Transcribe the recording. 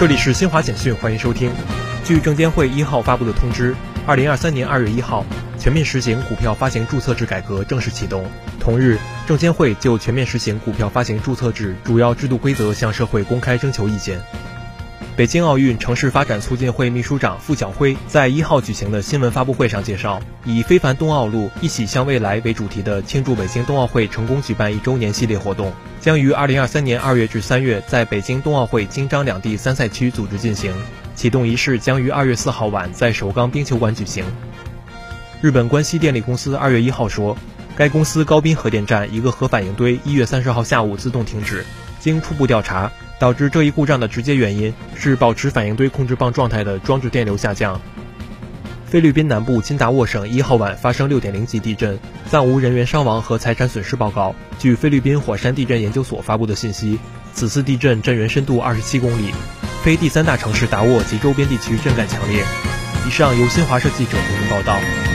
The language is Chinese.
这里是新华简讯，欢迎收听。据证监会一号发布的通知，二零二三年二月一号，全面实行股票发行注册制改革正式启动。同日，证监会就全面实行股票发行注册制主要制度规则向社会公开征求意见。北京奥运城市发展促进会秘书长傅晓辉在一号举行的新闻发布会上介绍，以“非凡冬奥路，一起向未来”为主题的庆祝北京冬奥会成功举办一周年系列活动，将于二零二三年二月至三月在北京冬奥会京张两地三赛区组织进行。启动仪式将于二月四号晚在首钢冰球馆举行。日本关西电力公司二月一号说，该公司高滨核电站一个核反应堆一月三十号下午自动停止，经初步调查。导致这一故障的直接原因是保持反应堆控制棒状态的装置电流下降。菲律宾南部金达沃省一号晚发生六点零级地震，暂无人员伤亡和财产损失报告。据菲律宾火山地震研究所发布的信息，此次地震震源深度二十七公里，非第三大城市达沃及周边地区震感强烈。以上由新华社记者为您报道。